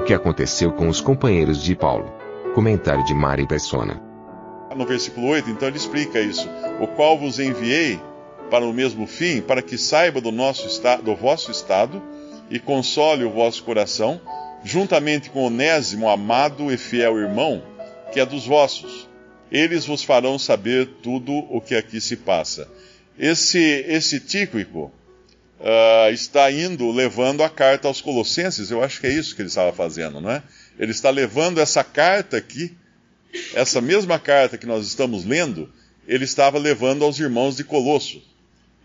O que aconteceu com os companheiros de Paulo? Comentário de Mari Persona. No versículo 8, então ele explica isso. O qual vos enviei para o mesmo fim, para que saiba do, nosso do vosso estado e console o vosso coração, juntamente com Onésimo, amado e fiel irmão, que é dos vossos. Eles vos farão saber tudo o que aqui se passa. Esse, esse Tíquico uh, está indo, levando a carta aos Colossenses. Eu acho que é isso que ele estava fazendo, não é? Ele está levando essa carta aqui, essa mesma carta que nós estamos lendo, ele estava levando aos irmãos de Colosso.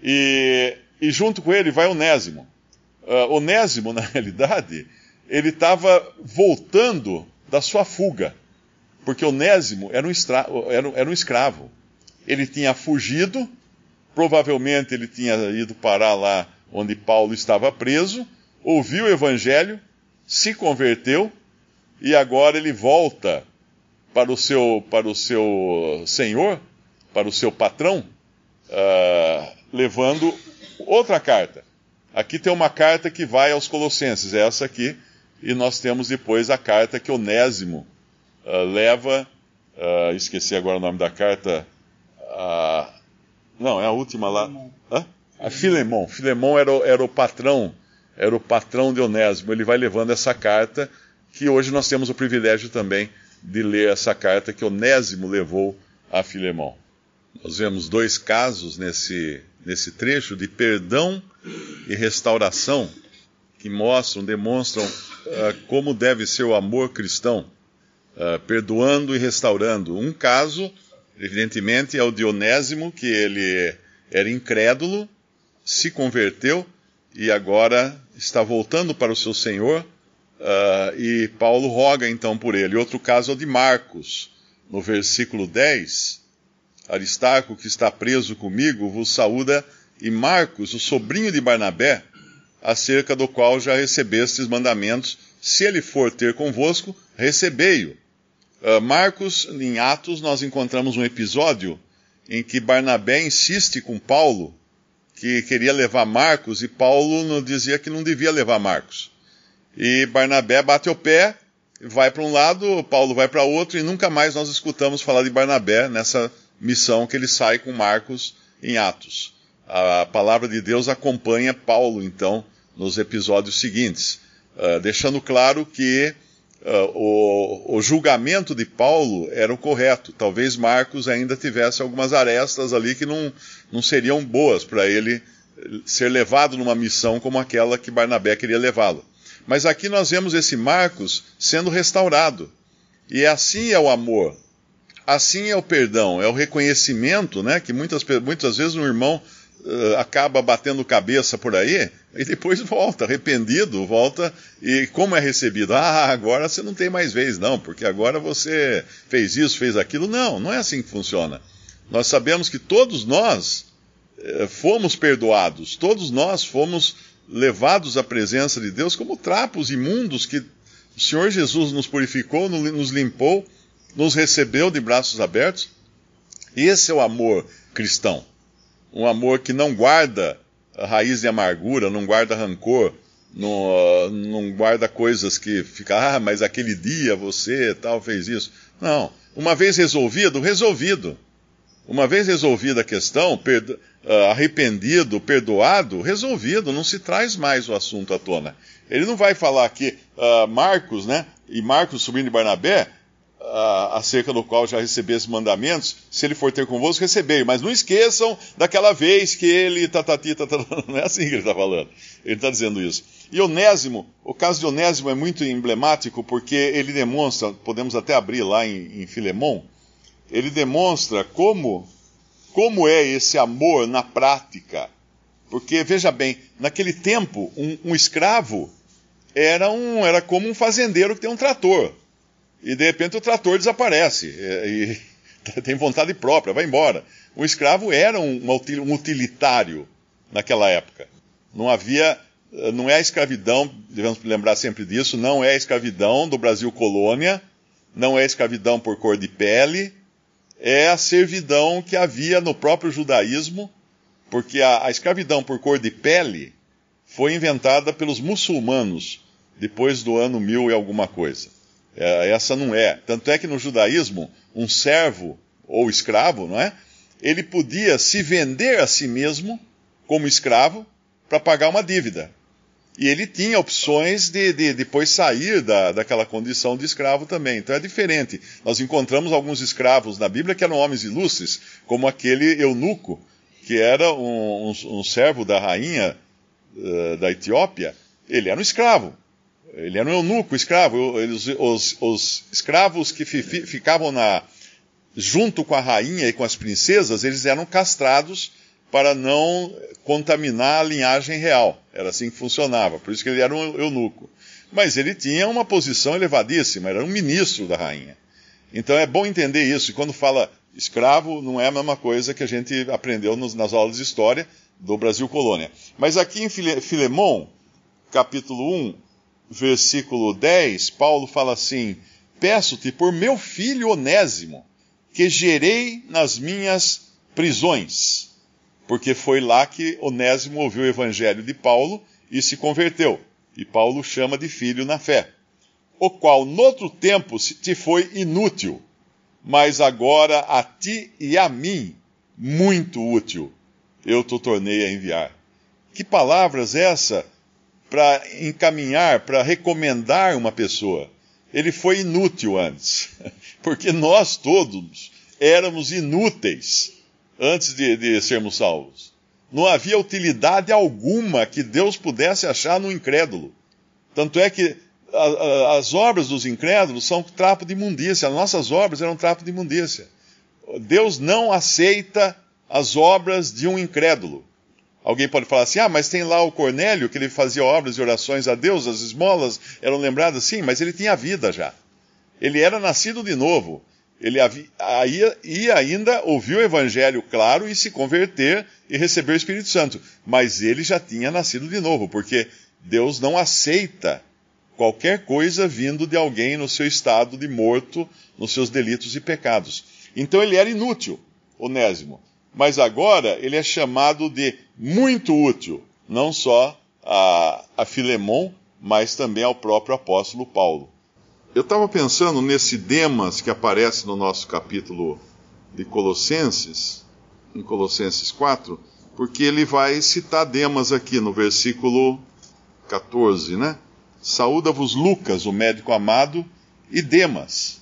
E, e junto com ele vai Onésimo. Uh, Onésimo, na realidade, ele estava voltando da sua fuga, porque Onésimo era um, estra... era, era um escravo. Ele tinha fugido, provavelmente ele tinha ido parar lá onde Paulo estava preso, ouviu o evangelho, se converteu e agora ele volta para o seu, para o seu senhor, para o seu patrão, uh, levando outra carta. Aqui tem uma carta que vai aos Colossenses, é essa aqui, e nós temos depois a carta que Onésimo uh, leva. Uh, esqueci agora o nome da carta. Não, é a última lá. Hã? A Filemon. Filemon era, o, era o patrão, era o patrão de Onésimo. Ele vai levando essa carta, que hoje nós temos o privilégio também de ler essa carta que Onésimo levou a Filemon. Nós vemos dois casos nesse, nesse trecho de perdão e restauração que mostram, demonstram uh, como deve ser o amor cristão, uh, perdoando e restaurando. Um caso, evidentemente, é o de Onésimo, que ele era incrédulo, se converteu e agora está voltando para o seu Senhor. Uh, e Paulo roga então por ele. Outro caso é o de Marcos, no versículo 10. Aristarco, que está preso comigo, vos saúda e Marcos, o sobrinho de Barnabé, acerca do qual já recebestes mandamentos, se ele for ter convosco, recebei-o. Uh, Marcos, em Atos, nós encontramos um episódio em que Barnabé insiste com Paulo que queria levar Marcos e Paulo dizia que não devia levar Marcos. E Barnabé bate o pé, vai para um lado, Paulo vai para outro e nunca mais nós escutamos falar de Barnabé nessa missão que ele sai com Marcos em Atos a palavra de Deus acompanha Paulo, então, nos episódios seguintes, uh, deixando claro que uh, o, o, julgamento de Paulo era o correto. Talvez Marcos ainda tivesse algumas arestas ali que não, não seriam boas para ele ser levado numa missão como aquela que Barnabé queria levá-lo. Mas aqui nós vemos esse Marcos sendo restaurado. E assim é o amor. Assim é o perdão, é o reconhecimento, né? Que muitas, muitas vezes um irmão uh, acaba batendo cabeça por aí e depois volta, arrependido, volta e como é recebido? Ah, agora você não tem mais vez, não, porque agora você fez isso, fez aquilo. Não, não é assim que funciona. Nós sabemos que todos nós uh, fomos perdoados, todos nós fomos levados à presença de Deus como trapos imundos que o Senhor Jesus nos purificou, nos limpou, nos recebeu de braços abertos. Esse é o amor cristão um amor que não guarda raiz de amargura, não guarda rancor, não, não guarda coisas que fica, ah, mas aquele dia você tal fez isso. Não. Uma vez resolvido, resolvido. Uma vez resolvida a questão, perdo, uh, arrependido, perdoado, resolvido, não se traz mais o assunto à tona. Ele não vai falar que uh, Marcos, né, e Marcos, sobrinho de Barnabé, acerca do qual já recebesse mandamentos, se ele for ter convosco, recebei. Mas não esqueçam daquela vez que ele tatati, tatati, não é assim que ele está falando. Ele está dizendo isso. E Onésimo, o caso de Onésimo é muito emblemático porque ele demonstra, podemos até abrir lá em, em Filemon, ele demonstra como, como é esse amor na prática. Porque, veja bem, naquele tempo, um, um escravo era, um, era como um fazendeiro que tem um trator. E de repente o trator desaparece. E, e tem vontade própria, vai embora. O escravo era um, um utilitário naquela época. Não havia. Não é a escravidão, devemos lembrar sempre disso, não é a escravidão do Brasil colônia, não é a escravidão por cor de pele, é a servidão que havia no próprio judaísmo, porque a, a escravidão por cor de pele foi inventada pelos muçulmanos depois do ano mil e alguma coisa. É, essa não é. Tanto é que no judaísmo, um servo ou escravo, não é? Ele podia se vender a si mesmo como escravo para pagar uma dívida. E ele tinha opções de, de depois sair da, daquela condição de escravo também. Então é diferente. Nós encontramos alguns escravos na Bíblia que eram homens ilustres, como aquele eunuco, que era um, um, um servo da rainha uh, da Etiópia. Ele era um escravo. Ele era um eunuco, escravo. Os, os, escravos que fi, ficavam na, junto com a rainha e com as princesas, eles eram castrados para não contaminar a linhagem real. Era assim que funcionava, por isso que ele era um eunuco. Mas ele tinha uma posição elevadíssima, era um ministro da rainha. Então é bom entender isso. E quando fala escravo, não é a mesma coisa que a gente aprendeu nos, nas aulas de história do Brasil colônia. Mas aqui em Filemão, capítulo 1, versículo 10, Paulo fala assim: Peço-te por meu filho Onésimo, que gerei nas minhas prisões porque foi lá que Onésimo ouviu o evangelho de Paulo e se converteu. E Paulo chama de filho na fé. O qual, noutro tempo, te foi inútil, mas agora a ti e a mim muito útil. Eu te tornei a enviar. Que palavras é essa para encaminhar, para recomendar uma pessoa? Ele foi inútil antes, porque nós todos éramos inúteis antes de, de sermos salvos. Não havia utilidade alguma que Deus pudesse achar no incrédulo. Tanto é que as obras dos incrédulos são trapo de imundícia. As nossas obras eram trapo de imundícia. Deus não aceita as obras de um incrédulo. Alguém pode falar assim: ah, mas tem lá o Cornélio, que ele fazia obras e orações a Deus, as esmolas eram lembradas, sim, mas ele tinha vida já. Ele era nascido de novo ele havia, ia ainda ouvir o evangelho claro e se converter e receber o Espírito Santo. Mas ele já tinha nascido de novo, porque Deus não aceita qualquer coisa vindo de alguém no seu estado de morto, nos seus delitos e pecados. Então ele era inútil, Onésimo. Mas agora ele é chamado de muito útil, não só a, a Filemon, mas também ao próprio apóstolo Paulo. Eu estava pensando nesse Demas que aparece no nosso capítulo de Colossenses, em Colossenses 4, porque ele vai citar Demas aqui no versículo 14, né? Saúda-vos Lucas, o médico amado, e Demas.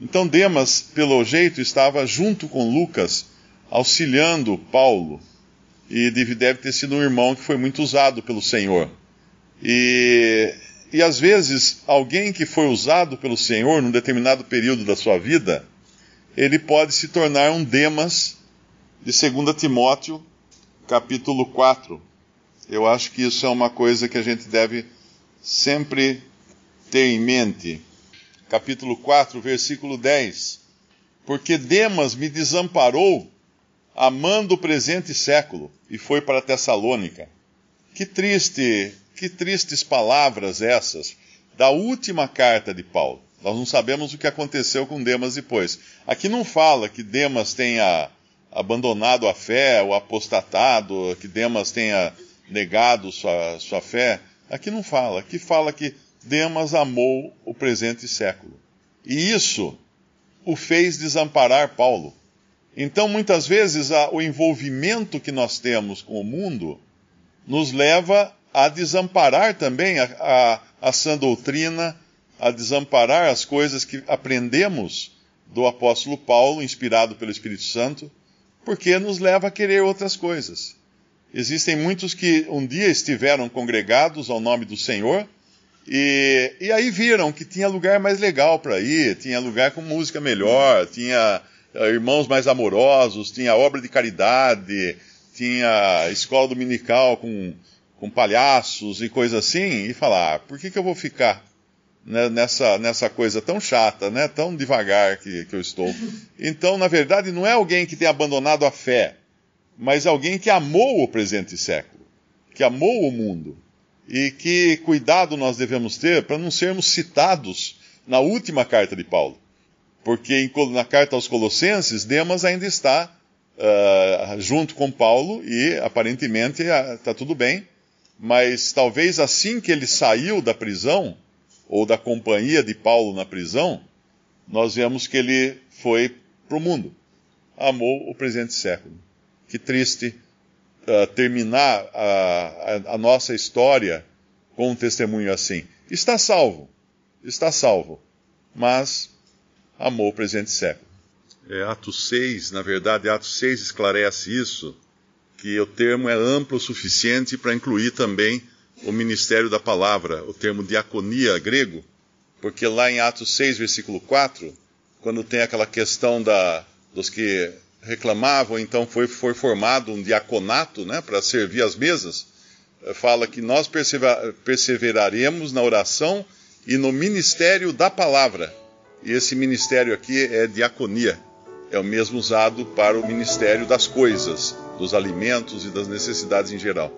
Então Demas, pelo jeito, estava junto com Lucas, auxiliando Paulo, e deve ter sido um irmão que foi muito usado pelo Senhor. E e às vezes, alguém que foi usado pelo Senhor num determinado período da sua vida, ele pode se tornar um Demas de 2 Timóteo, capítulo 4. Eu acho que isso é uma coisa que a gente deve sempre ter em mente. Capítulo 4, versículo 10. Porque Demas me desamparou, amando o presente século, e foi para Tessalônica. Que triste que tristes palavras essas da última carta de Paulo. Nós não sabemos o que aconteceu com Demas depois. Aqui não fala que Demas tenha abandonado a fé, ou apostatado, que Demas tenha negado sua, sua fé. Aqui não fala. Aqui fala que Demas amou o presente século. E isso o fez desamparar Paulo. Então, muitas vezes, o envolvimento que nós temos com o mundo nos leva a desamparar também a, a, a sã doutrina, a desamparar as coisas que aprendemos do apóstolo Paulo, inspirado pelo Espírito Santo, porque nos leva a querer outras coisas. Existem muitos que um dia estiveram congregados ao nome do Senhor e, e aí viram que tinha lugar mais legal para ir, tinha lugar com música melhor, tinha irmãos mais amorosos, tinha obra de caridade, tinha escola dominical com, com palhaços e coisa assim, e falar, ah, por que, que eu vou ficar né, nessa, nessa coisa tão chata, né, tão devagar que, que eu estou? Então, na verdade, não é alguém que tem abandonado a fé, mas alguém que amou o presente século, que amou o mundo. E que cuidado nós devemos ter para não sermos citados na última carta de Paulo. Porque na carta aos Colossenses, Demas ainda está uh, junto com Paulo e aparentemente está tudo bem, mas talvez assim que ele saiu da prisão, ou da companhia de Paulo na prisão, nós vemos que ele foi para o mundo. Amou o presente século. Que triste uh, terminar a, a, a nossa história com um testemunho assim. Está salvo, está salvo, mas amou o presente século. É, Atos 6, na verdade, Atos 6 esclarece isso, que o termo é amplo o suficiente para incluir também o ministério da palavra, o termo diaconia grego, porque lá em Atos 6, versículo 4, quando tem aquela questão da, dos que reclamavam, então foi, foi formado um diaconato né, para servir as mesas, fala que nós perseveraremos na oração e no ministério da palavra. E esse ministério aqui é diaconia. É o mesmo usado para o ministério das coisas, dos alimentos e das necessidades em geral.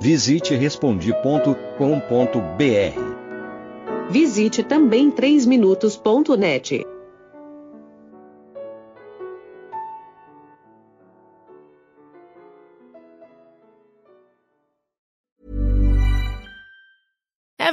Visite respondi.com.br. Visite também 3minutos.net.